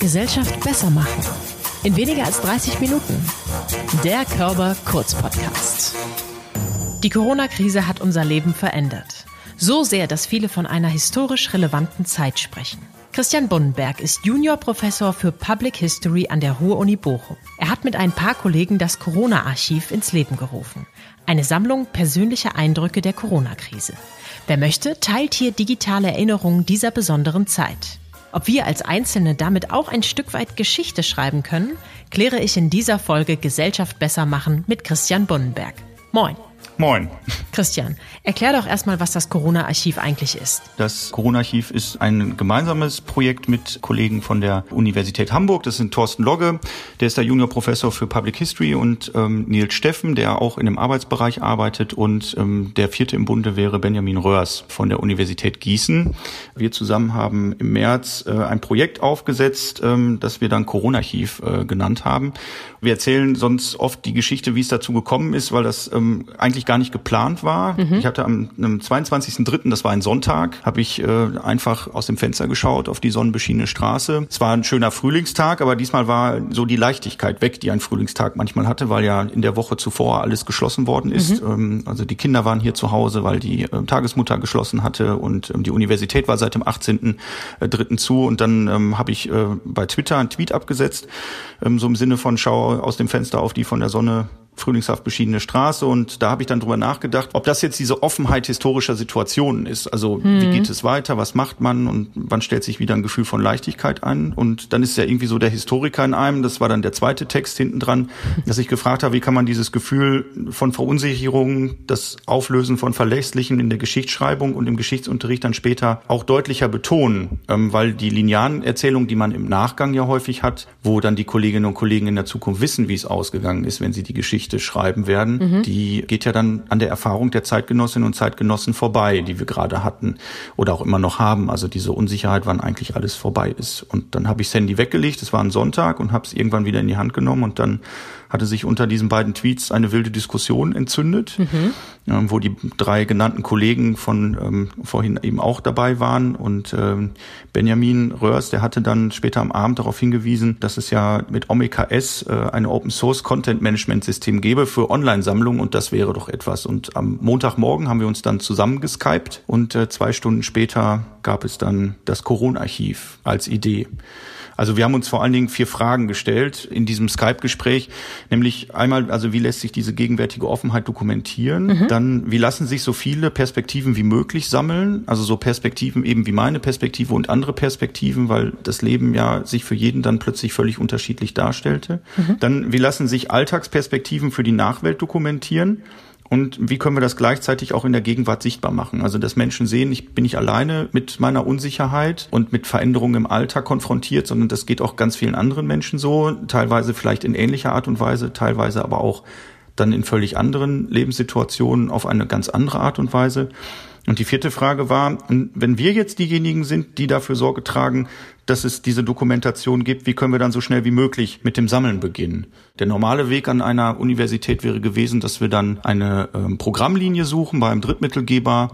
Gesellschaft besser machen. In weniger als 30 Minuten. Der Körper Kurz Podcast. Die Corona-Krise hat unser Leben verändert. So sehr, dass viele von einer historisch relevanten Zeit sprechen. Christian Bunnenberg ist Juniorprofessor für Public History an der Ruhr-Uni Bochum. Er hat mit ein paar Kollegen das Corona-Archiv ins Leben gerufen. Eine Sammlung persönlicher Eindrücke der Corona-Krise. Wer möchte, teilt hier digitale Erinnerungen dieser besonderen Zeit. Ob wir als Einzelne damit auch ein Stück weit Geschichte schreiben können, kläre ich in dieser Folge Gesellschaft besser machen mit Christian Bunnenberg. Moin. Moin. Christian, erklär doch erstmal, was das Corona-Archiv eigentlich ist. Das Corona-Archiv ist ein gemeinsames Projekt mit Kollegen von der Universität Hamburg. Das sind Thorsten Logge, der ist der Juniorprofessor für Public History und ähm, Nils Steffen, der auch in dem Arbeitsbereich arbeitet und ähm, der vierte im Bunde wäre Benjamin Röhrs von der Universität Gießen. Wir zusammen haben im März äh, ein Projekt aufgesetzt, ähm, das wir dann Corona-Archiv äh, genannt haben. Wir erzählen sonst oft die Geschichte, wie es dazu gekommen ist, weil das ähm, eigentlich gar nicht geplant war. Mhm. Ich hatte am, am 22.03., das war ein Sonntag, habe ich äh, einfach aus dem Fenster geschaut auf die sonnenbeschienene Straße. Es war ein schöner Frühlingstag, aber diesmal war so die Leichtigkeit weg, die ein Frühlingstag manchmal hatte, weil ja in der Woche zuvor alles geschlossen worden ist. Mhm. Ähm, also die Kinder waren hier zu Hause, weil die äh, Tagesmutter geschlossen hatte und ähm, die Universität war seit dem 18.03. Äh, zu und dann ähm, habe ich äh, bei Twitter einen Tweet abgesetzt, ähm, so im Sinne von schau aus dem Fenster auf die von der Sonne frühlingshaft beschiedene Straße und da habe ich dann drüber nachgedacht, ob das jetzt diese Offenheit historischer Situationen ist. Also mhm. wie geht es weiter, was macht man und wann stellt sich wieder ein Gefühl von Leichtigkeit ein? Und dann ist ja irgendwie so der Historiker in einem, das war dann der zweite Text hinten dran, dass ich gefragt habe, wie kann man dieses Gefühl von Verunsicherung, das Auflösen von Verlässlichen in der Geschichtsschreibung und im Geschichtsunterricht dann später auch deutlicher betonen, ähm, weil die linearen Erzählungen, die man im Nachgang ja häufig hat, wo dann die Kolleginnen und Kollegen in der Zukunft wissen, wie es ausgegangen ist, wenn sie die Geschichte Geschichte schreiben werden, mhm. die geht ja dann an der Erfahrung der Zeitgenossinnen und Zeitgenossen vorbei, die wir gerade hatten oder auch immer noch haben. Also diese Unsicherheit, wann eigentlich alles vorbei ist. Und dann habe ich das Handy weggelegt, es war ein Sonntag und habe es irgendwann wieder in die Hand genommen und dann hatte sich unter diesen beiden Tweets eine wilde Diskussion entzündet, mhm. ähm, wo die drei genannten Kollegen von ähm, vorhin eben auch dabei waren. Und ähm, Benjamin Röhrs, der hatte dann später am Abend darauf hingewiesen, dass es ja mit OMKS äh, ein Open Source Content Management System gäbe für Online-Sammlungen und das wäre doch etwas. Und am Montagmorgen haben wir uns dann zusammengeskypt und äh, zwei Stunden später gab es dann das Corona-Archiv als Idee. Also wir haben uns vor allen Dingen vier Fragen gestellt in diesem Skype-Gespräch, nämlich einmal, also wie lässt sich diese gegenwärtige Offenheit dokumentieren? Mhm. Dann, wie lassen sich so viele Perspektiven wie möglich sammeln? Also so Perspektiven eben wie meine Perspektive und andere Perspektiven, weil das Leben ja sich für jeden dann plötzlich völlig unterschiedlich darstellte. Mhm. Dann, wie lassen sich Alltagsperspektiven für die Nachwelt dokumentieren? Und wie können wir das gleichzeitig auch in der Gegenwart sichtbar machen? Also, dass Menschen sehen, ich bin nicht alleine mit meiner Unsicherheit und mit Veränderungen im Alltag konfrontiert, sondern das geht auch ganz vielen anderen Menschen so, teilweise vielleicht in ähnlicher Art und Weise, teilweise aber auch dann in völlig anderen Lebenssituationen auf eine ganz andere Art und Weise. Und die vierte Frage war, wenn wir jetzt diejenigen sind, die dafür Sorge tragen, dass es diese Dokumentation gibt, wie können wir dann so schnell wie möglich mit dem Sammeln beginnen? Der normale Weg an einer Universität wäre gewesen, dass wir dann eine ähm, Programmlinie suchen beim Drittmittelgeber,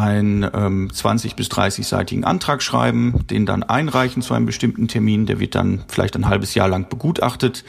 einen ähm, 20 bis 30-seitigen Antrag schreiben, den dann einreichen zu einem bestimmten Termin. Der wird dann vielleicht ein halbes Jahr lang begutachtet.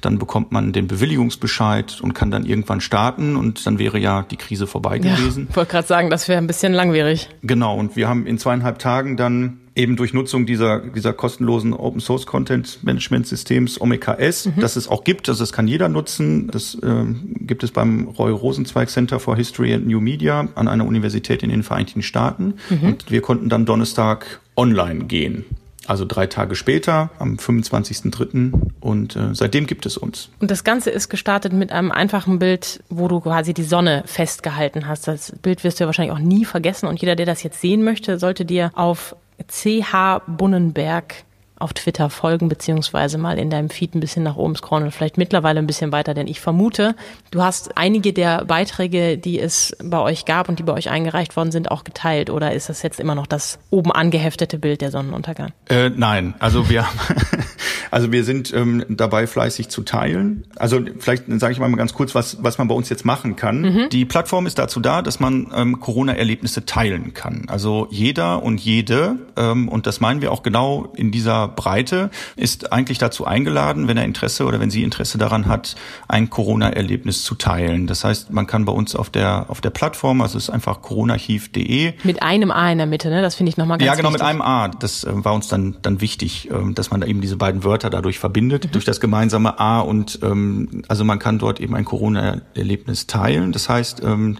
Dann bekommt man den Bewilligungsbescheid und kann dann irgendwann starten und dann wäre ja die Krise vorbei gewesen. Ich wollte gerade sagen, das wäre ein bisschen langwierig. Genau, und wir haben in zweieinhalb Tagen dann eben durch Nutzung dieser, dieser kostenlosen Open Source Content Management Systems OMKS, mhm. das es auch gibt, also das kann jeder nutzen. Das äh, gibt es beim Roy Rosenzweig Center for History and New Media an einer Universität in den Vereinigten Staaten. Mhm. Und wir konnten dann Donnerstag online gehen. Also drei Tage später, am 25.03. Und äh, seitdem gibt es uns. Und das Ganze ist gestartet mit einem einfachen Bild, wo du quasi die Sonne festgehalten hast. Das Bild wirst du ja wahrscheinlich auch nie vergessen. Und jeder, der das jetzt sehen möchte, sollte dir auf CH Bunnenberg auf Twitter folgen, beziehungsweise mal in deinem Feed ein bisschen nach oben scrollen und vielleicht mittlerweile ein bisschen weiter, denn ich vermute, du hast einige der Beiträge, die es bei euch gab und die bei euch eingereicht worden sind, auch geteilt oder ist das jetzt immer noch das oben angeheftete Bild der Sonnenuntergang? Äh, nein, also wir haben Also wir sind ähm, dabei fleißig zu teilen. Also vielleicht sage ich mal ganz kurz, was, was man bei uns jetzt machen kann. Mhm. Die Plattform ist dazu da, dass man ähm, Corona-Erlebnisse teilen kann. Also jeder und jede, ähm, und das meinen wir auch genau in dieser Breite, ist eigentlich dazu eingeladen, wenn er Interesse oder wenn sie Interesse daran hat, ein Corona-Erlebnis zu teilen. Das heißt, man kann bei uns auf der auf der Plattform, also es ist einfach coronaarchiv.de. Mit einem A in der Mitte, ne? Das finde ich nochmal ganz Ja, genau, wichtig. mit einem A. Das äh, war uns dann dann wichtig, äh, dass man da eben diese beiden Wörter dadurch verbindet, mhm. durch das gemeinsame A und ähm, also man kann dort eben ein Corona-Erlebnis teilen. Das heißt, ähm,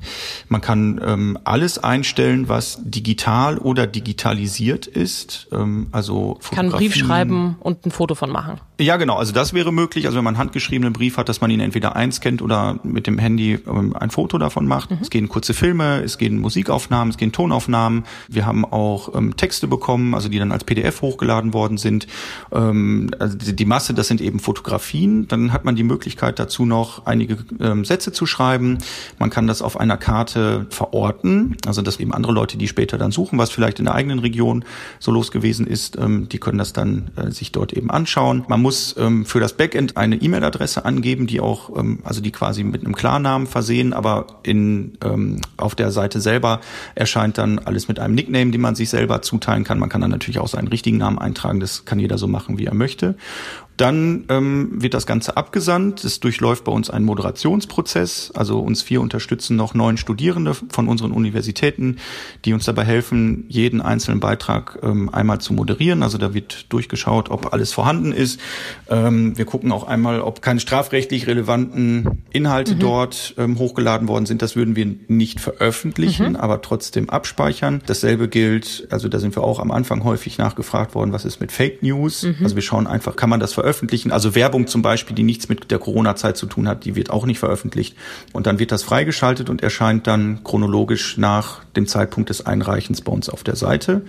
man kann ähm, alles einstellen, was digital oder digitalisiert ist. Ähm, also Brief schreiben und ein Foto von machen. Ja, genau. Also das wäre möglich. Also wenn man einen handgeschriebenen Brief hat, dass man ihn entweder einscannt oder mit dem Handy ähm, ein Foto davon macht. Mhm. Es gehen kurze Filme, es gehen Musikaufnahmen, es gehen Tonaufnahmen. Wir haben auch ähm, Texte bekommen, also die dann als PDF hochgeladen worden sind. Ähm, also die Masse, das sind eben Fotografien. Dann hat man die Möglichkeit dazu noch einige ähm, Sätze zu schreiben. Man kann das auf einer Karte verorten, also dass eben andere Leute, die später dann suchen, was vielleicht in der eigenen Region so los gewesen ist, ähm, die können das dann äh, sich dort eben anschauen. Man muss muss ähm, für das Backend eine E-Mail-Adresse angeben, die auch, ähm, also die quasi mit einem Klarnamen versehen, aber in ähm, auf der Seite selber erscheint dann alles mit einem Nickname, den man sich selber zuteilen kann. Man kann dann natürlich auch seinen richtigen Namen eintragen. Das kann jeder so machen, wie er möchte. Dann ähm, wird das Ganze abgesandt. Es durchläuft bei uns einen Moderationsprozess. Also uns vier unterstützen noch neun Studierende von unseren Universitäten, die uns dabei helfen, jeden einzelnen Beitrag ähm, einmal zu moderieren. Also da wird durchgeschaut, ob alles vorhanden ist. Ähm, wir gucken auch einmal, ob keine strafrechtlich relevanten Inhalte mhm. dort ähm, hochgeladen worden sind. Das würden wir nicht veröffentlichen, mhm. aber trotzdem abspeichern. Dasselbe gilt, also da sind wir auch am Anfang häufig nachgefragt worden, was ist mit Fake News? Mhm. Also wir schauen einfach, kann man das veröffentlichen? Veröffentlichen. Also Werbung zum Beispiel, die nichts mit der Corona-Zeit zu tun hat, die wird auch nicht veröffentlicht. Und dann wird das freigeschaltet und erscheint dann chronologisch nach dem Zeitpunkt des Einreichens bei uns auf der Seite.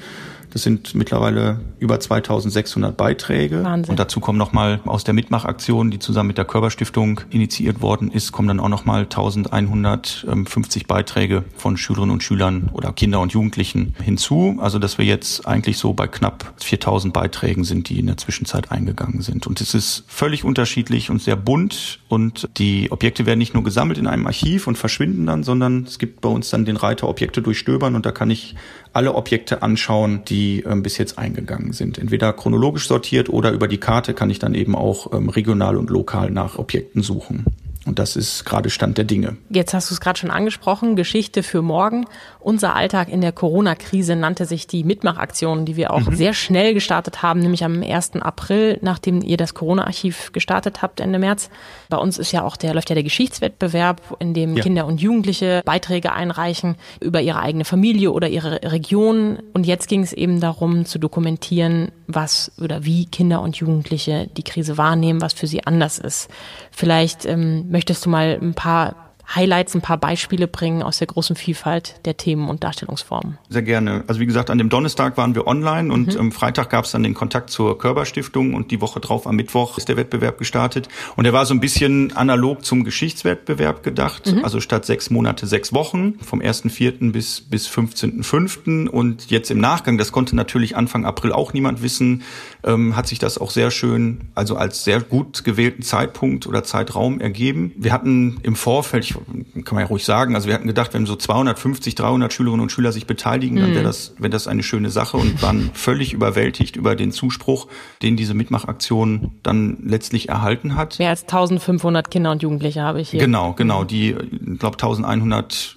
Das sind mittlerweile über 2600 Beiträge. Wahnsinn. Und dazu kommen nochmal aus der Mitmachaktion, die zusammen mit der Körperstiftung initiiert worden ist, kommen dann auch nochmal 1150 Beiträge von Schülerinnen und Schülern oder Kinder und Jugendlichen hinzu. Also dass wir jetzt eigentlich so bei knapp 4000 Beiträgen sind, die in der Zwischenzeit eingegangen sind. Und es ist völlig unterschiedlich und sehr bunt. Und die Objekte werden nicht nur gesammelt in einem Archiv und verschwinden dann, sondern es gibt bei uns dann den Reiter Objekte durchstöbern und da kann ich alle Objekte anschauen, die ähm, bis jetzt eingegangen sind. Entweder chronologisch sortiert oder über die Karte kann ich dann eben auch ähm, regional und lokal nach Objekten suchen. Und das ist gerade Stand der Dinge. Jetzt hast du es gerade schon angesprochen, Geschichte für morgen. Unser Alltag in der Corona-Krise nannte sich die Mitmachaktion, die wir auch mhm. sehr schnell gestartet haben, nämlich am 1. April, nachdem ihr das Corona-Archiv gestartet habt Ende März. Bei uns ist ja auch der, läuft ja der Geschichtswettbewerb, in dem ja. Kinder und Jugendliche Beiträge einreichen über ihre eigene Familie oder ihre Region. Und jetzt ging es eben darum zu dokumentieren, was oder wie Kinder und Jugendliche die Krise wahrnehmen, was für sie anders ist. Vielleicht ähm, möchtest du mal ein paar Highlights, ein paar Beispiele bringen aus der großen Vielfalt der Themen und Darstellungsformen. Sehr gerne. Also wie gesagt, an dem Donnerstag waren wir online und mhm. am Freitag gab es dann den Kontakt zur Körperstiftung und die Woche drauf am Mittwoch ist der Wettbewerb gestartet. Und er war so ein bisschen analog zum Geschichtswettbewerb gedacht. Mhm. Also statt sechs Monate, sechs Wochen, vom 1.4. bis, bis 15.5. Und jetzt im Nachgang, das konnte natürlich Anfang April auch niemand wissen, ähm, hat sich das auch sehr schön, also als sehr gut gewählten Zeitpunkt oder Zeitraum ergeben. Wir hatten im Vorfeld, ich kann man ja ruhig sagen. Also wir hatten gedacht, wenn so 250, 300 Schülerinnen und Schüler sich beteiligen, dann wäre mhm. das, wäre das eine schöne Sache und waren völlig überwältigt über den Zuspruch, den diese Mitmachaktion dann letztlich erhalten hat. Mehr als 1500 Kinder und Jugendliche habe ich hier. Genau, genau, die, ich glaube,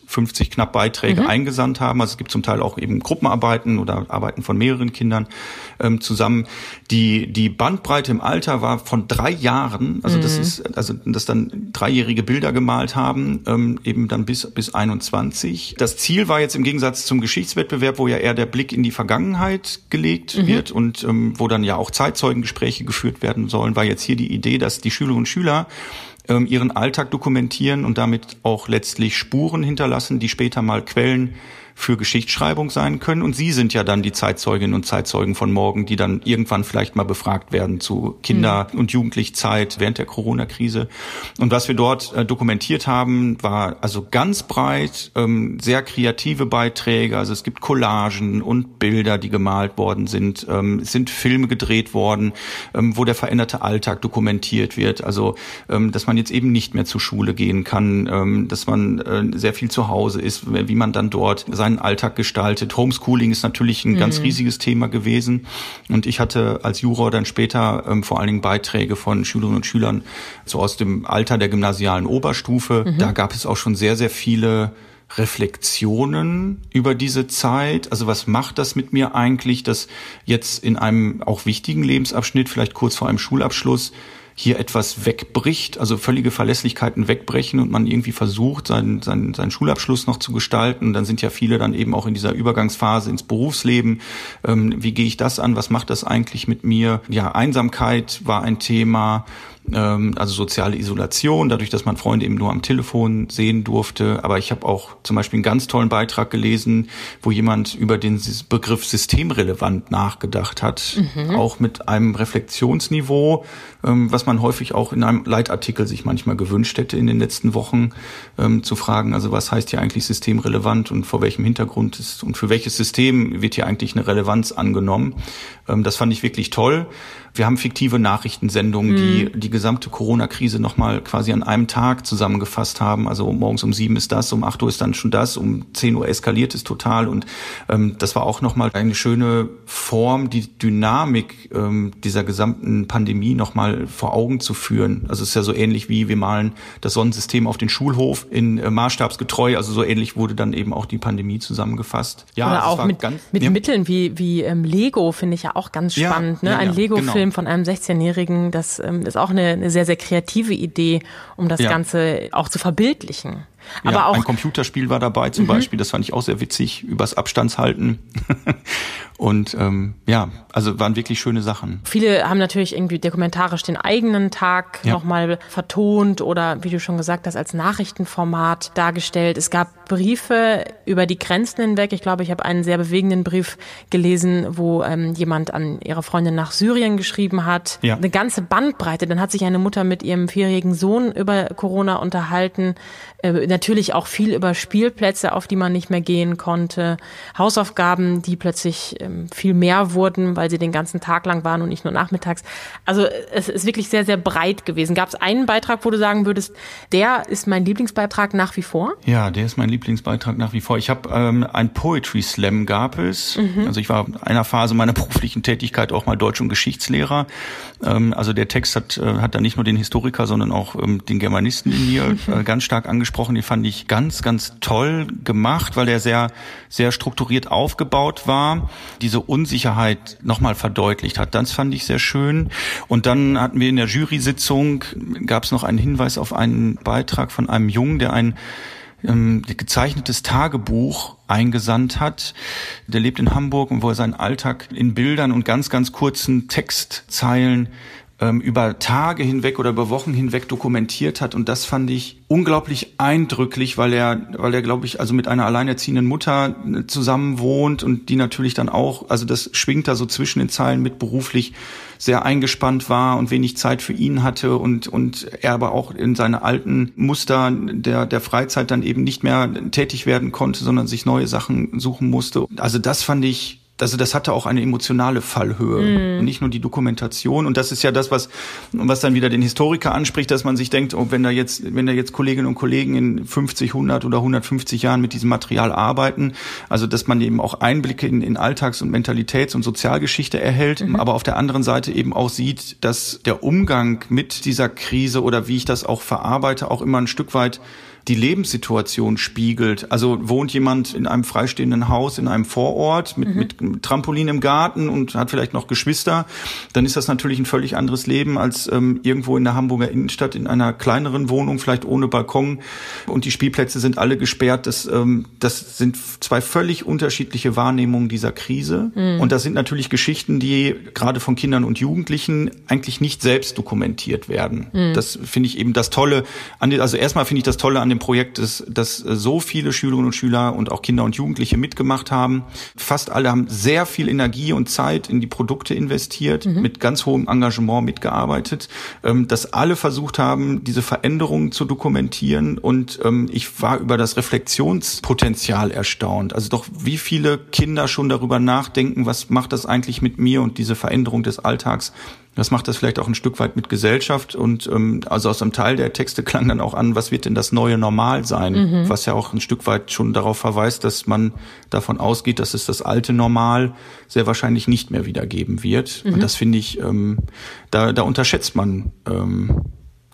1150 knapp Beiträge mhm. eingesandt haben. Also es gibt zum Teil auch eben Gruppenarbeiten oder Arbeiten von mehreren Kindern ähm, zusammen. Die, die Bandbreite im Alter war von drei Jahren, also mhm. das ist, also dass dann dreijährige Bilder gemalt haben, ähm, eben dann bis, bis 21. Das Ziel war jetzt im Gegensatz zum Geschichtswettbewerb, wo ja eher der Blick in die Vergangenheit gelegt mhm. wird und ähm, wo dann ja auch Zeitzeugengespräche geführt werden sollen, war jetzt hier die Idee, dass die Schülerinnen und Schüler ähm, ihren Alltag dokumentieren und damit auch letztlich Spuren hinterlassen, die später mal Quellen für Geschichtsschreibung sein können. Und Sie sind ja dann die Zeitzeuginnen und Zeitzeugen von morgen, die dann irgendwann vielleicht mal befragt werden zu Kinder- mhm. und Jugendlichzeit während der Corona-Krise. Und was wir dort äh, dokumentiert haben, war also ganz breit, ähm, sehr kreative Beiträge. Also es gibt Collagen und Bilder, die gemalt worden sind. Ähm, es sind Filme gedreht worden, ähm, wo der veränderte Alltag dokumentiert wird. Also ähm, dass man jetzt eben nicht mehr zur Schule gehen kann, ähm, dass man äh, sehr viel zu Hause ist, wie man dann dort seinen Alltag gestaltet. Homeschooling ist natürlich ein mhm. ganz riesiges Thema gewesen. Und ich hatte als Juror dann später ähm, vor allen Dingen Beiträge von Schülerinnen und Schülern so aus dem Alter der gymnasialen Oberstufe. Mhm. Da gab es auch schon sehr, sehr viele Reflexionen über diese Zeit? Also was macht das mit mir eigentlich, dass jetzt in einem auch wichtigen Lebensabschnitt, vielleicht kurz vor einem Schulabschluss, hier etwas wegbricht, also völlige Verlässlichkeiten wegbrechen und man irgendwie versucht, seinen, seinen, seinen Schulabschluss noch zu gestalten. Dann sind ja viele dann eben auch in dieser Übergangsphase ins Berufsleben. Ähm, wie gehe ich das an? Was macht das eigentlich mit mir? Ja, Einsamkeit war ein Thema ähm, also soziale Isolation, dadurch, dass man Freunde eben nur am Telefon sehen durfte. Aber ich habe auch zum Beispiel einen ganz tollen Beitrag gelesen, wo jemand über den Begriff systemrelevant nachgedacht hat, mhm. auch mit einem Reflexionsniveau, ähm, was man häufig auch in einem Leitartikel sich manchmal gewünscht hätte in den letzten Wochen, ähm, zu fragen, also was heißt hier eigentlich systemrelevant und vor welchem Hintergrund ist und für welches System wird hier eigentlich eine Relevanz angenommen. Ähm, das fand ich wirklich toll. Wir haben fiktive Nachrichtensendungen, mhm. die die gesamte Corona-Krise nochmal quasi an einem Tag zusammengefasst haben. Also morgens um sieben ist das, um acht Uhr ist dann schon das, um zehn Uhr eskaliert es total. Und ähm, das war auch nochmal eine schöne Form, die Dynamik ähm, dieser gesamten Pandemie nochmal vor Augen zu führen. Also es ist ja so ähnlich wie wir malen das Sonnensystem auf den Schulhof in äh, maßstabsgetreu. Also so ähnlich wurde dann eben auch die Pandemie zusammengefasst. Ja, Oder auch mit, ganz, mit ja. Mitteln wie, wie ähm, Lego finde ich ja auch ganz spannend. Ja, ne? Ein ja, Lego-Film genau. von einem 16-Jährigen, das ähm, ist auch eine, eine, sehr, sehr kreative Idee, um das Ganze auch zu verbildlichen. Aber ja, auch ein Computerspiel war dabei zum mhm. Beispiel, das fand ich auch sehr witzig, übers Abstandshalten. Und ähm, ja, also waren wirklich schöne Sachen. Viele haben natürlich irgendwie dokumentarisch den eigenen Tag ja. nochmal vertont oder wie du schon gesagt hast, als Nachrichtenformat dargestellt. Es gab Briefe über die Grenzen hinweg. Ich glaube, ich habe einen sehr bewegenden Brief gelesen, wo ähm, jemand an ihre Freundin nach Syrien geschrieben hat. Ja. Eine ganze Bandbreite. Dann hat sich eine Mutter mit ihrem vierjährigen Sohn über Corona unterhalten. Äh, natürlich auch viel über Spielplätze, auf die man nicht mehr gehen konnte. Hausaufgaben, die plötzlich ähm, viel mehr wurden, weil sie den ganzen Tag lang waren und nicht nur nachmittags. Also es ist wirklich sehr, sehr breit gewesen. Gab es einen Beitrag, wo du sagen würdest, der ist mein Lieblingsbeitrag nach wie vor? Ja, der ist mein Lieblingsbeitrag nach wie vor. Ich habe ähm, ein Poetry Slam gab es. Mhm. Also ich war in einer Phase meiner beruflichen Tätigkeit auch mal Deutsch- und Geschichtslehrer. Ähm, also der Text hat, äh, hat da nicht nur den Historiker, sondern auch ähm, den Germanisten in mir äh, ganz stark angesprochen. Fand ich ganz, ganz toll gemacht, weil der sehr, sehr strukturiert aufgebaut war diese Unsicherheit nochmal verdeutlicht hat. Das fand ich sehr schön. Und dann hatten wir in der Jury-Sitzung, gab es noch einen Hinweis auf einen Beitrag von einem Jungen, der ein ähm, gezeichnetes Tagebuch eingesandt hat. Der lebt in Hamburg und wo er seinen Alltag in Bildern und ganz, ganz kurzen Textzeilen ähm, über Tage hinweg oder über Wochen hinweg dokumentiert hat. Und das fand ich unglaublich eindrücklich, weil er, weil er, glaube ich, also mit einer alleinerziehenden Mutter äh, zusammen wohnt und die natürlich dann auch, also das schwingt da so zwischen den Zeilen mit beruflich sehr eingespannt war und wenig Zeit für ihn hatte und, und er aber auch in seine alten Muster der, der Freizeit dann eben nicht mehr tätig werden konnte, sondern sich neue Sachen suchen musste. Also das fand ich also das hatte auch eine emotionale Fallhöhe mm. nicht nur die Dokumentation und das ist ja das was was dann wieder den Historiker anspricht dass man sich denkt oh, wenn da jetzt wenn da jetzt Kolleginnen und Kollegen in 50 100 oder 150 Jahren mit diesem Material arbeiten also dass man eben auch Einblicke in, in Alltags- und Mentalitäts- und Sozialgeschichte erhält mhm. aber auf der anderen Seite eben auch sieht dass der Umgang mit dieser Krise oder wie ich das auch verarbeite auch immer ein Stück weit die Lebenssituation spiegelt. Also wohnt jemand in einem freistehenden Haus in einem Vorort mit, mhm. mit Trampolin im Garten und hat vielleicht noch Geschwister, dann ist das natürlich ein völlig anderes Leben als ähm, irgendwo in der Hamburger Innenstadt in einer kleineren Wohnung, vielleicht ohne Balkon und die Spielplätze sind alle gesperrt. Das, ähm, das sind zwei völlig unterschiedliche Wahrnehmungen dieser Krise. Mhm. Und das sind natürlich Geschichten, die gerade von Kindern und Jugendlichen eigentlich nicht selbst dokumentiert werden. Mhm. Das finde ich eben das Tolle an, also erstmal finde ich das Tolle an dem Projekt, dass, dass so viele Schülerinnen und Schüler und auch Kinder und Jugendliche mitgemacht haben. Fast alle haben sehr viel Energie und Zeit in die Produkte investiert, mhm. mit ganz hohem Engagement mitgearbeitet, ähm, dass alle versucht haben, diese Veränderungen zu dokumentieren. Und ähm, ich war über das Reflexionspotenzial erstaunt. Also doch, wie viele Kinder schon darüber nachdenken, was macht das eigentlich mit mir und diese Veränderung des Alltags das macht das vielleicht auch ein Stück weit mit Gesellschaft und ähm, also aus einem Teil der Texte klang dann auch an, was wird denn das neue Normal sein, mhm. was ja auch ein Stück weit schon darauf verweist, dass man davon ausgeht, dass es das alte Normal sehr wahrscheinlich nicht mehr wiedergeben wird. Mhm. Und das finde ich, ähm, da, da unterschätzt man ähm,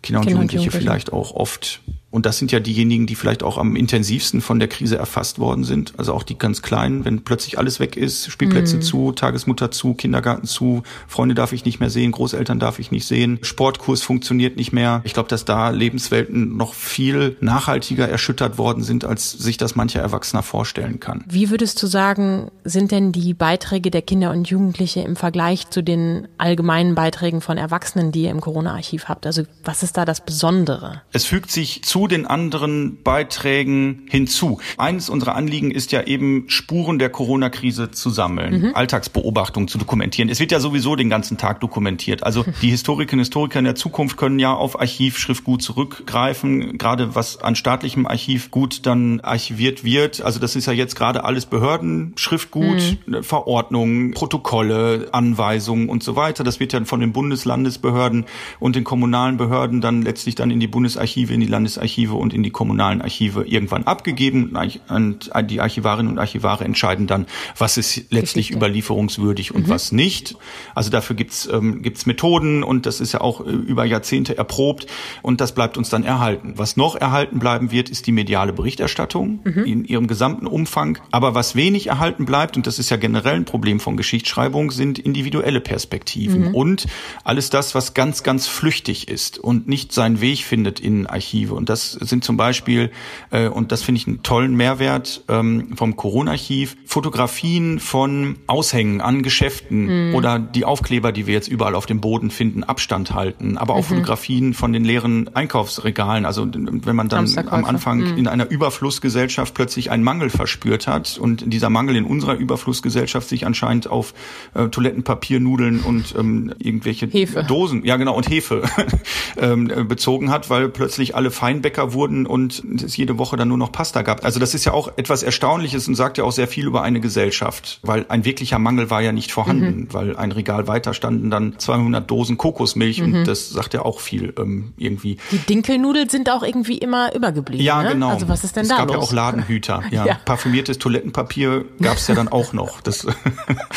Kinder und Kinder Jugendliche, Jugendliche vielleicht auch oft und das sind ja diejenigen, die vielleicht auch am intensivsten von der Krise erfasst worden sind. Also auch die ganz Kleinen, wenn plötzlich alles weg ist, Spielplätze mhm. zu, Tagesmutter zu, Kindergarten zu, Freunde darf ich nicht mehr sehen, Großeltern darf ich nicht sehen, Sportkurs funktioniert nicht mehr. Ich glaube, dass da Lebenswelten noch viel nachhaltiger erschüttert worden sind, als sich das mancher Erwachsener vorstellen kann. Wie würdest du sagen, sind denn die Beiträge der Kinder und Jugendliche im Vergleich zu den allgemeinen Beiträgen von Erwachsenen, die ihr im Corona-Archiv habt? Also was ist da das Besondere? Es fügt sich zu den anderen Beiträgen hinzu. Eines unserer Anliegen ist ja eben Spuren der Corona-Krise zu sammeln, mhm. Alltagsbeobachtungen zu dokumentieren. Es wird ja sowieso den ganzen Tag dokumentiert. Also die Historikerinnen und Historiker in der Zukunft können ja auf Archivschriftgut zurückgreifen, gerade was an staatlichem Archivgut dann archiviert wird. Also das ist ja jetzt gerade alles Behördenschriftgut, mhm. Verordnungen, Protokolle, Anweisungen und so weiter. Das wird ja von den Bundeslandesbehörden und den kommunalen Behörden dann letztlich dann in die Bundesarchive, in die Landesarchive Landesarchive und in die kommunalen Archive irgendwann abgegeben und die Archivarinnen und Archivare entscheiden dann, was ist letztlich Geschichte. überlieferungswürdig und mhm. was nicht. Also dafür gibt's ähm, gibt's Methoden und das ist ja auch äh, über Jahrzehnte erprobt und das bleibt uns dann erhalten. Was noch erhalten bleiben wird, ist die mediale Berichterstattung mhm. in ihrem gesamten Umfang. Aber was wenig erhalten bleibt, und das ist ja generell ein Problem von Geschichtsschreibung, sind individuelle Perspektiven mhm. und alles das, was ganz, ganz flüchtig ist und nicht seinen Weg findet in Archive. Und das sind zum Beispiel, äh, und das finde ich einen tollen Mehrwert ähm, vom Corona-Archiv, Fotografien von Aushängen an Geschäften mhm. oder die Aufkleber, die wir jetzt überall auf dem Boden finden, Abstand halten, aber auch mhm. Fotografien von den leeren Einkaufsregalen. Also wenn man dann am Anfang mhm. in einer Überflussgesellschaft plötzlich einen Mangel verspürt hat und dieser Mangel in unserer Überflussgesellschaft sich anscheinend auf äh, Toilettenpapier, Nudeln und ähm, irgendwelche Hefe. Dosen, ja genau, und Hefe ähm, bezogen hat, weil plötzlich alle Feinde Weinbäcker wurden und es jede Woche dann nur noch Pasta gab. Also das ist ja auch etwas Erstaunliches und sagt ja auch sehr viel über eine Gesellschaft, weil ein wirklicher Mangel war ja nicht vorhanden, mhm. weil ein Regal weiter standen dann 200 Dosen Kokosmilch mhm. und das sagt ja auch viel ähm, irgendwie. Die Dinkelnudeln sind auch irgendwie immer übergeblieben. Ja, ne? genau. Also was ist denn es da Es gab los? ja auch Ladenhüter. Ja, ja. Parfümiertes Toilettenpapier gab es ja dann auch noch. Das,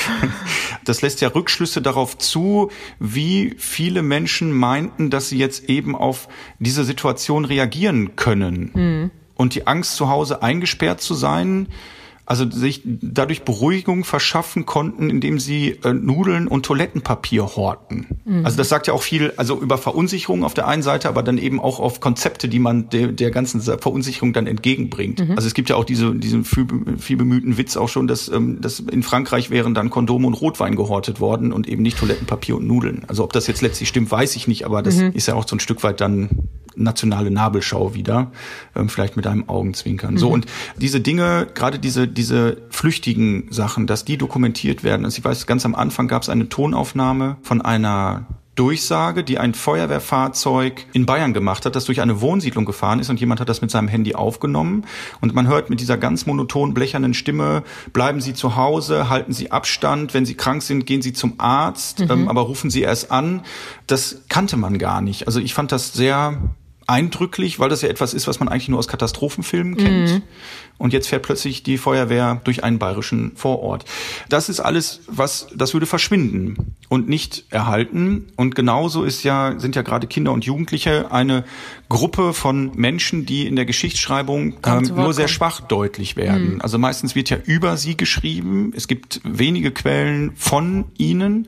das lässt ja Rückschlüsse darauf zu, wie viele Menschen meinten, dass sie jetzt eben auf diese Situation reagieren reagieren können. Mhm. Und die Angst, zu Hause eingesperrt zu sein, also sich dadurch Beruhigung verschaffen konnten, indem sie äh, Nudeln und Toilettenpapier horten. Mhm. Also das sagt ja auch viel, also über Verunsicherung auf der einen Seite, aber dann eben auch auf Konzepte, die man der, der ganzen Verunsicherung dann entgegenbringt. Mhm. Also es gibt ja auch diese, diesen viel, viel bemühten Witz auch schon, dass, ähm, dass in Frankreich wären dann Kondome und Rotwein gehortet worden und eben nicht Toilettenpapier und Nudeln. Also ob das jetzt letztlich stimmt, weiß ich nicht, aber das mhm. ist ja auch so ein Stück weit dann nationale Nabelschau wieder, ähm, vielleicht mit einem Augenzwinkern. Mhm. So und diese Dinge, gerade diese diese flüchtigen Sachen, dass die dokumentiert werden. Also ich weiß, ganz am Anfang gab es eine Tonaufnahme von einer Durchsage, die ein Feuerwehrfahrzeug in Bayern gemacht hat, das durch eine Wohnsiedlung gefahren ist und jemand hat das mit seinem Handy aufgenommen und man hört mit dieser ganz monotonen blechernen Stimme, bleiben Sie zu Hause, halten Sie Abstand, wenn Sie krank sind, gehen Sie zum Arzt, mhm. ähm, aber rufen Sie erst an. Das kannte man gar nicht. Also ich fand das sehr eindrücklich, weil das ja etwas ist, was man eigentlich nur aus Katastrophenfilmen kennt. Mhm. Und jetzt fährt plötzlich die Feuerwehr durch einen bayerischen Vorort. Das ist alles, was, das würde verschwinden und nicht erhalten. Und genauso ist ja, sind ja gerade Kinder und Jugendliche eine Gruppe von Menschen, die in der Geschichtsschreibung ähm, nur sehr schwach deutlich werden. Mhm. Also meistens wird ja über sie geschrieben. Es gibt wenige Quellen von ihnen.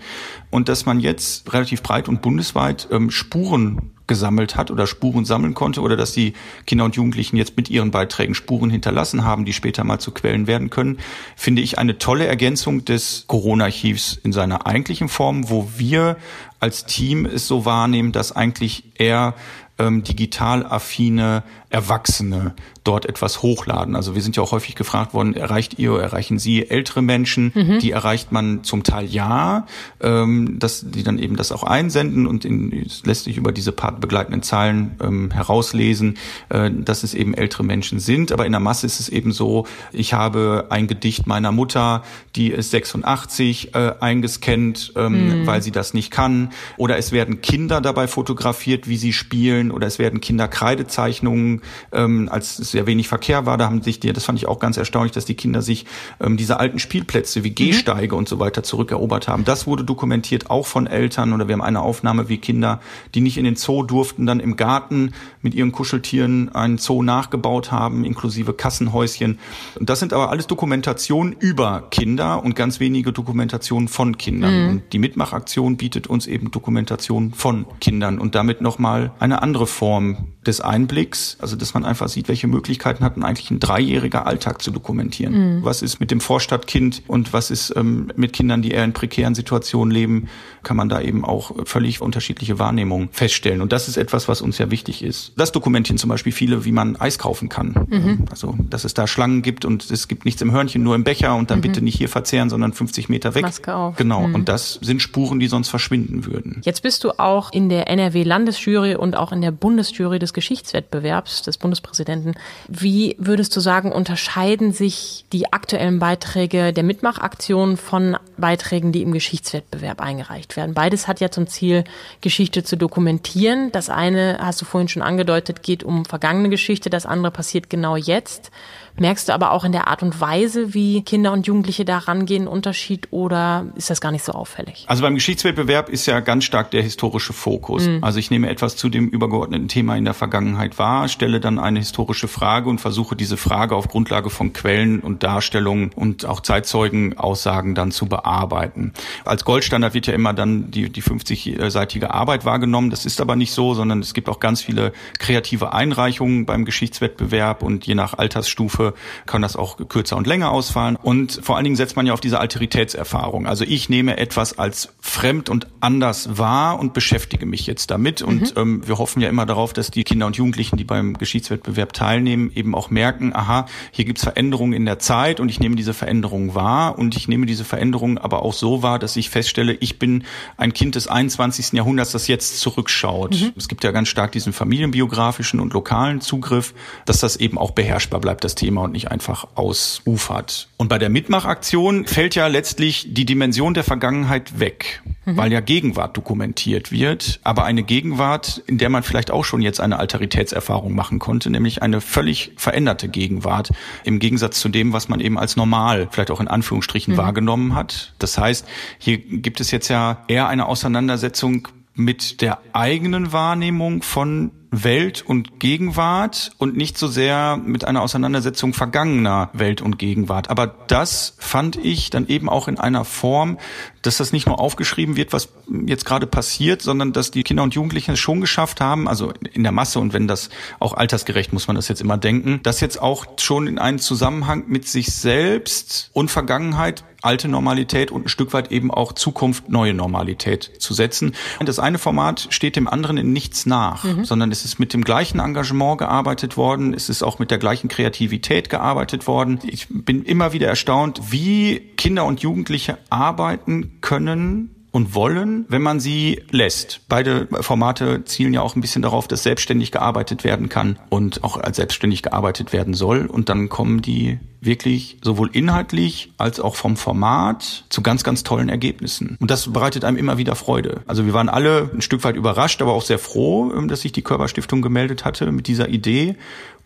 Und dass man jetzt relativ breit und bundesweit ähm, Spuren gesammelt hat oder Spuren sammeln konnte oder dass die Kinder und Jugendlichen jetzt mit ihren Beiträgen Spuren hinterlassen haben, die später mal zu Quellen werden können, finde ich eine tolle Ergänzung des Corona-Archivs in seiner eigentlichen Form, wo wir als Team es so wahrnehmen, dass eigentlich eher ähm, digital affine Erwachsene dort etwas hochladen. Also wir sind ja auch häufig gefragt worden, erreicht ihr, erreichen Sie ältere Menschen? Mhm. Die erreicht man zum Teil ja, ähm, dass die dann eben das auch einsenden und in, lässt sich über diese begleitenden Zahlen ähm, herauslesen, äh, dass es eben ältere Menschen sind. Aber in der Masse ist es eben so, ich habe ein Gedicht meiner Mutter, die ist 86, äh, eingescannt, ähm, mhm. weil sie das nicht kann. Oder es werden Kinder dabei fotografiert, wie sie spielen. Oder es werden Kinderkreidezeichnungen, ähm, als es sehr wenig Verkehr war, da haben sich die, das fand ich auch ganz erstaunlich, dass die Kinder sich ähm, diese alten Spielplätze wie Gehsteige mhm. und so weiter zurückerobert haben. Das wurde dokumentiert, auch von Eltern. Oder wir haben eine Aufnahme, wie Kinder, die nicht in den Zoo durften, dann im Garten mit ihren Kuscheltieren einen Zoo nachgebaut haben, inklusive Kassenhäuschen. Und das sind aber alles Dokumentationen über Kinder und ganz wenige Dokumentationen von Kindern. Mhm. Und die Mitmachaktion bietet uns eben Dokumentationen von Kindern und damit nochmal eine andere Form des Einblicks, also dass man einfach sieht, welche Möglichkeiten hat man eigentlich ein dreijähriger Alltag zu dokumentieren. Mhm. Was ist mit dem Vorstadtkind und was ist ähm, mit Kindern, die eher in prekären Situationen leben, kann man da eben auch völlig unterschiedliche Wahrnehmungen feststellen. Und das ist etwas, was uns ja wichtig ist. Das dokumentieren zum Beispiel viele, wie man Eis kaufen kann. Mhm. Also, dass es da Schlangen gibt und es gibt nichts im Hörnchen, nur im Becher und dann mhm. bitte nicht hier verzehren, sondern 50 Meter weg. Maske auf. Genau. Mhm. Und das sind Spuren, die sonst verschwinden würden. Jetzt bist du auch in der NRW-Landesjury und auch in der Bundesjury des Geschichtswettbewerbs des Bundespräsidenten. Wie würdest du sagen, unterscheiden sich die aktuellen Beiträge der Mitmachaktion von Beiträgen, die im Geschichtswettbewerb eingereicht werden? Beides hat ja zum Ziel, Geschichte zu dokumentieren. Das eine, hast du vorhin schon angedeutet, geht um vergangene Geschichte, das andere passiert genau jetzt. Merkst du aber auch in der Art und Weise, wie Kinder und Jugendliche da rangehen, einen Unterschied oder ist das gar nicht so auffällig? Also beim Geschichtswettbewerb ist ja ganz stark der historische Fokus. Mhm. Also ich nehme etwas zu dem übergeordneten Thema in der Vergangenheit wahr, stelle dann eine historische Frage und versuche diese Frage auf Grundlage von Quellen und Darstellungen und auch Zeitzeugenaussagen dann zu bearbeiten. Als Goldstandard wird ja immer dann die, die 50-seitige Arbeit wahrgenommen. Das ist aber nicht so, sondern es gibt auch ganz viele kreative Einreichungen beim Geschichtswettbewerb und je nach Altersstufe Gruppe kann das auch kürzer und länger ausfallen. Und vor allen Dingen setzt man ja auf diese Alteritätserfahrung. Also ich nehme etwas als fremd und anders wahr und beschäftige mich jetzt damit. Und mhm. ähm, wir hoffen ja immer darauf, dass die Kinder und Jugendlichen, die beim Geschichtswettbewerb teilnehmen, eben auch merken, aha, hier gibt's Veränderungen in der Zeit und ich nehme diese Veränderungen wahr und ich nehme diese Veränderungen aber auch so wahr, dass ich feststelle, ich bin ein Kind des 21. Jahrhunderts, das jetzt zurückschaut. Mhm. Es gibt ja ganz stark diesen familienbiografischen und lokalen Zugriff, dass das eben auch beherrschbar bleibt, das Thema. Thema und nicht einfach ausufert. Und bei der Mitmachaktion fällt ja letztlich die Dimension der Vergangenheit weg, mhm. weil ja Gegenwart dokumentiert wird, aber eine Gegenwart, in der man vielleicht auch schon jetzt eine Alteritätserfahrung machen konnte, nämlich eine völlig veränderte Gegenwart im Gegensatz zu dem, was man eben als normal, vielleicht auch in Anführungsstrichen mhm. wahrgenommen hat. Das heißt, hier gibt es jetzt ja eher eine Auseinandersetzung mit der eigenen Wahrnehmung von Welt und Gegenwart und nicht so sehr mit einer Auseinandersetzung vergangener Welt und Gegenwart. Aber das fand ich dann eben auch in einer Form, dass das nicht nur aufgeschrieben wird, was jetzt gerade passiert, sondern dass die Kinder und Jugendlichen es schon geschafft haben, also in der Masse und wenn das auch altersgerecht muss man das jetzt immer denken, das jetzt auch schon in einen Zusammenhang mit sich selbst und Vergangenheit alte Normalität und ein Stück weit eben auch Zukunft neue Normalität zu setzen. Das eine Format steht dem anderen in nichts nach, mhm. sondern es ist mit dem gleichen Engagement gearbeitet worden, es ist auch mit der gleichen Kreativität gearbeitet worden. Ich bin immer wieder erstaunt, wie Kinder und Jugendliche arbeiten können, und wollen, wenn man sie lässt. Beide Formate zielen ja auch ein bisschen darauf, dass selbstständig gearbeitet werden kann und auch als selbstständig gearbeitet werden soll. Und dann kommen die wirklich sowohl inhaltlich als auch vom Format zu ganz, ganz tollen Ergebnissen. Und das bereitet einem immer wieder Freude. Also wir waren alle ein Stück weit überrascht, aber auch sehr froh, dass sich die Körperstiftung gemeldet hatte mit dieser Idee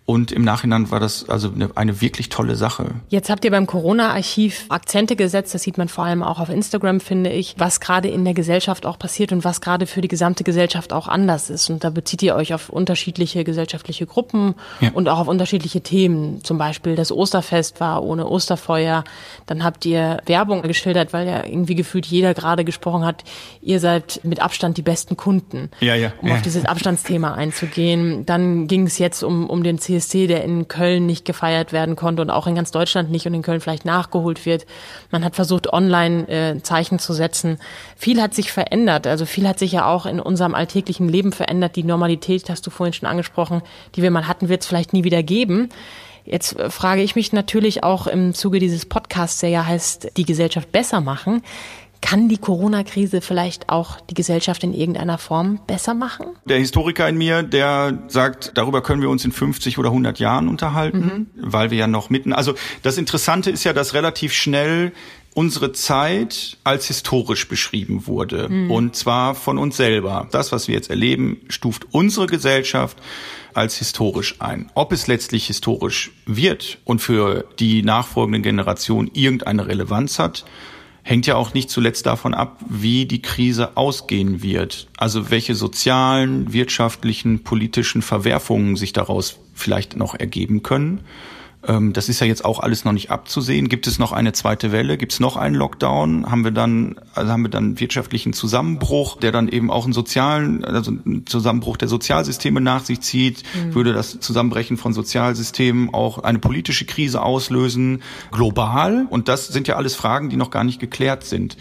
und im Nachhinein war das also eine, eine wirklich tolle Sache. Jetzt habt ihr beim Corona-Archiv Akzente gesetzt, das sieht man vor allem auch auf Instagram, finde ich, was gerade in der Gesellschaft auch passiert und was gerade für die gesamte Gesellschaft auch anders ist. Und da bezieht ihr euch auf unterschiedliche gesellschaftliche Gruppen ja. und auch auf unterschiedliche Themen. Zum Beispiel das Osterfest war, ohne Osterfeuer. Dann habt ihr Werbung geschildert, weil ja irgendwie gefühlt jeder gerade gesprochen hat, ihr seid mit Abstand die besten Kunden. Ja, ja. Um ja. auf dieses Abstandsthema einzugehen. Dann ging es jetzt um, um den CSC, der in Köln nicht gefeiert werden konnte und auch in ganz Deutschland nicht und in Köln vielleicht nachgeholt wird. Man hat versucht, online äh, Zeichen zu setzen. Viel hat sich verändert. Also viel hat sich ja auch in unserem alltäglichen Leben verändert. Die Normalität, hast du vorhin schon angesprochen, die wir mal hatten, wird es vielleicht nie wieder geben. Jetzt äh, frage ich mich natürlich auch im Zuge dieses Podcasts, der ja heißt, die Gesellschaft besser machen. Kann die Corona-Krise vielleicht auch die Gesellschaft in irgendeiner Form besser machen? Der Historiker in mir, der sagt, darüber können wir uns in 50 oder 100 Jahren unterhalten, mhm. weil wir ja noch mitten, also das Interessante ist ja, dass relativ schnell unsere Zeit als historisch beschrieben wurde. Mhm. Und zwar von uns selber. Das, was wir jetzt erleben, stuft unsere Gesellschaft als historisch ein. Ob es letztlich historisch wird und für die nachfolgenden Generationen irgendeine Relevanz hat, hängt ja auch nicht zuletzt davon ab, wie die Krise ausgehen wird. Also welche sozialen, wirtschaftlichen, politischen Verwerfungen sich daraus vielleicht noch ergeben können. Ähm, das ist ja jetzt auch alles noch nicht abzusehen. Gibt es noch eine zweite Welle? Gibt es noch einen Lockdown? Haben wir dann, also haben wir dann wirtschaftlichen Zusammenbruch, der dann eben auch einen sozialen, also einen Zusammenbruch der Sozialsysteme nach sich zieht? Mhm. Würde das Zusammenbrechen von Sozialsystemen auch eine politische Krise auslösen? Global? Und das sind ja alles Fragen, die noch gar nicht geklärt sind.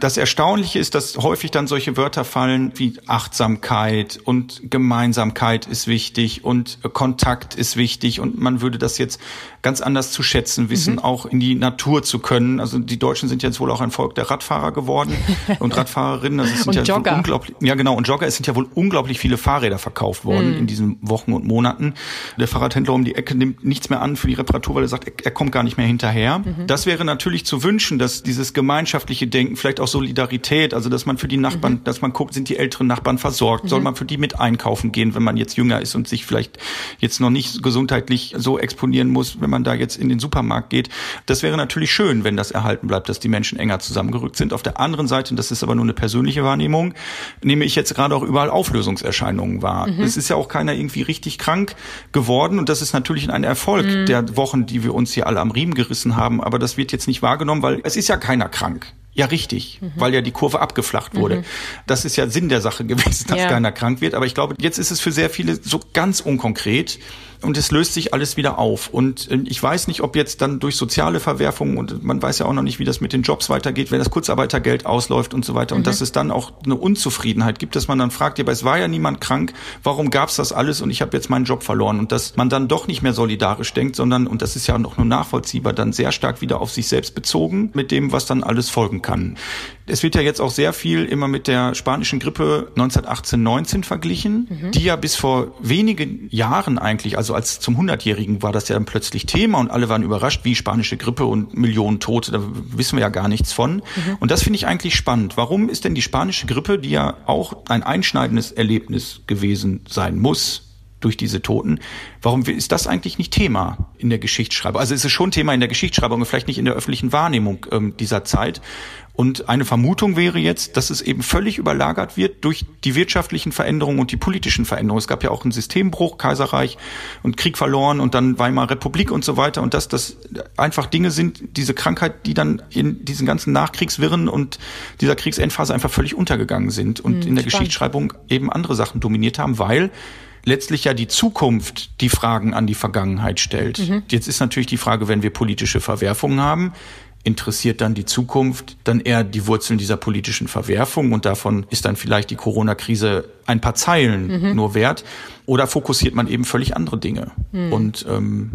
Das Erstaunliche ist, dass häufig dann solche Wörter fallen wie Achtsamkeit und Gemeinsamkeit ist wichtig und Kontakt ist wichtig und man würde das jetzt ganz anders zu schätzen wissen, mhm. auch in die Natur zu können. Also die Deutschen sind jetzt wohl auch ein Volk der Radfahrer geworden und Radfahrerinnen. Also es sind ja Jogger. unglaublich, ja genau, und Jogger. Es sind ja wohl unglaublich viele Fahrräder verkauft worden mhm. in diesen Wochen und Monaten. Der Fahrradhändler um die Ecke nimmt nichts mehr an für die Reparatur, weil er sagt, er, er kommt gar nicht mehr hinterher. Mhm. Das wäre natürlich zu wünschen, dass dieses gemeinschaftliche Denken, vielleicht auch Solidarität, also dass man für die Nachbarn, mhm. dass man guckt, sind die älteren Nachbarn versorgt, soll mhm. man für die mit einkaufen gehen, wenn man jetzt jünger ist und sich vielleicht jetzt noch nicht gesundheitlich so exponieren muss, wenn man da jetzt in den Supermarkt geht. Das wäre natürlich schön, wenn das erhalten bleibt, dass die Menschen enger zusammengerückt sind. Auf der anderen Seite, und das ist aber nur eine persönliche Wahrnehmung, nehme ich jetzt gerade auch überall Auflösungserscheinungen wahr. Mhm. Es ist ja auch keiner irgendwie richtig krank geworden und das ist natürlich ein Erfolg mhm. der Wochen, die wir uns hier alle am Riemen gerissen haben, aber das wird jetzt nicht wahrgenommen, weil es ist ja keiner krank. Ja, richtig, mhm. weil ja die Kurve abgeflacht wurde. Mhm. Das ist ja Sinn der Sache gewesen, dass ja. keiner krank wird. Aber ich glaube, jetzt ist es für sehr viele so ganz unkonkret und es löst sich alles wieder auf. Und äh, ich weiß nicht, ob jetzt dann durch soziale Verwerfungen und man weiß ja auch noch nicht, wie das mit den Jobs weitergeht, wenn das Kurzarbeitergeld ausläuft und so weiter. Mhm. Und dass es dann auch eine Unzufriedenheit gibt, dass man dann fragt, ja, aber es war ja niemand krank, warum gab's das alles und ich habe jetzt meinen Job verloren? Und dass man dann doch nicht mehr solidarisch denkt, sondern, und das ist ja noch nur nachvollziehbar, dann sehr stark wieder auf sich selbst bezogen mit dem, was dann alles folgen kann. Es wird ja jetzt auch sehr viel immer mit der spanischen Grippe 1918-19 verglichen, mhm. die ja bis vor wenigen Jahren eigentlich, also als zum 100-Jährigen war das ja dann plötzlich Thema und alle waren überrascht, wie spanische Grippe und Millionen Tote, da wissen wir ja gar nichts von. Mhm. Und das finde ich eigentlich spannend. Warum ist denn die spanische Grippe, die ja auch ein einschneidendes Erlebnis gewesen sein muss, durch diese Toten. Warum ist das eigentlich nicht Thema in der Geschichtsschreibung? Also ist es schon Thema in der Geschichtsschreibung, vielleicht nicht in der öffentlichen Wahrnehmung ähm, dieser Zeit. Und eine Vermutung wäre jetzt, dass es eben völlig überlagert wird durch die wirtschaftlichen Veränderungen und die politischen Veränderungen. Es gab ja auch einen Systembruch, Kaiserreich und Krieg verloren und dann Weimarer Republik und so weiter. Und dass das einfach Dinge sind, diese Krankheit, die dann in diesen ganzen Nachkriegswirren und dieser Kriegsendphase einfach völlig untergegangen sind und mhm, in der spannend. Geschichtsschreibung eben andere Sachen dominiert haben, weil letztlich ja die Zukunft die Fragen an die Vergangenheit stellt. Mhm. Jetzt ist natürlich die Frage, wenn wir politische Verwerfungen haben, interessiert dann die Zukunft dann eher die Wurzeln dieser politischen Verwerfung und davon ist dann vielleicht die Corona-Krise ein paar Zeilen mhm. nur wert oder fokussiert man eben völlig andere Dinge mhm. und ähm,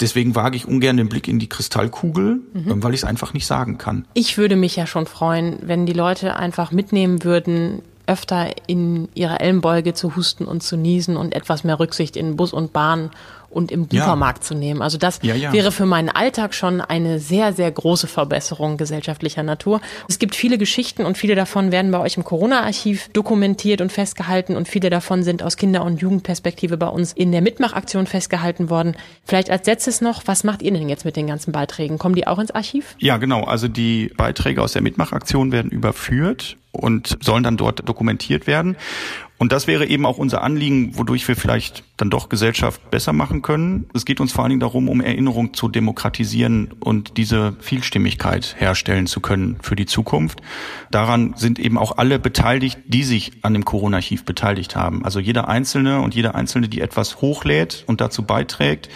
Deswegen wage ich ungern den Blick in die Kristallkugel, mhm. Ähm, weil ich es einfach nicht sagen kann. Ich würde mich ja schon freuen, wenn die Leute einfach mitnehmen würden, öfter in ihre Ellenbeuge zu husten und zu niesen und etwas mehr Rücksicht in Bus und Bahn und im Supermarkt ja. zu nehmen. Also das ja, ja. wäre für meinen Alltag schon eine sehr, sehr große Verbesserung gesellschaftlicher Natur. Es gibt viele Geschichten und viele davon werden bei euch im Corona-Archiv dokumentiert und festgehalten und viele davon sind aus Kinder- und Jugendperspektive bei uns in der Mitmachaktion festgehalten worden. Vielleicht als letztes noch, was macht ihr denn jetzt mit den ganzen Beiträgen? Kommen die auch ins Archiv? Ja, genau. Also die Beiträge aus der Mitmachaktion werden überführt und sollen dann dort dokumentiert werden. Und das wäre eben auch unser Anliegen, wodurch wir vielleicht dann doch Gesellschaft besser machen können. Es geht uns vor allen Dingen darum, um Erinnerung zu demokratisieren und diese Vielstimmigkeit herstellen zu können für die Zukunft. Daran sind eben auch alle beteiligt, die sich an dem Corona-Archiv beteiligt haben. Also jeder Einzelne und jeder Einzelne, die etwas hochlädt und dazu beiträgt,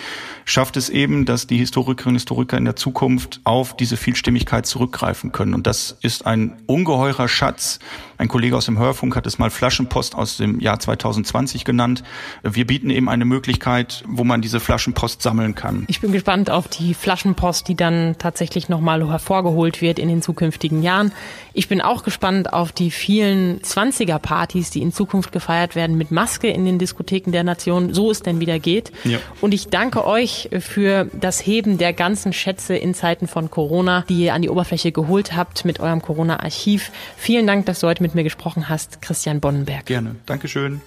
schafft es eben, dass die Historikerinnen und Historiker in der Zukunft auf diese Vielstimmigkeit zurückgreifen können. Und das ist ein ungeheurer Schatz. Ein Kollege aus dem Hörfunk hat es mal Flaschenpost aus dem Jahr 2020 genannt. Wir bieten eben eine Möglichkeit, wo man diese Flaschenpost sammeln kann. Ich bin gespannt auf die Flaschenpost, die dann tatsächlich nochmal hervorgeholt wird in den zukünftigen Jahren. Ich bin auch gespannt auf die vielen 20er-Partys, die in Zukunft gefeiert werden mit Maske in den Diskotheken der Nation, so es denn wieder geht. Ja. Und ich danke euch für das Heben der ganzen Schätze in Zeiten von Corona, die ihr an die Oberfläche geholt habt mit eurem Corona-Archiv. Vielen Dank, dass du heute mit mir gesprochen hast, Christian Bonnenberg. Gerne. Dankeschön.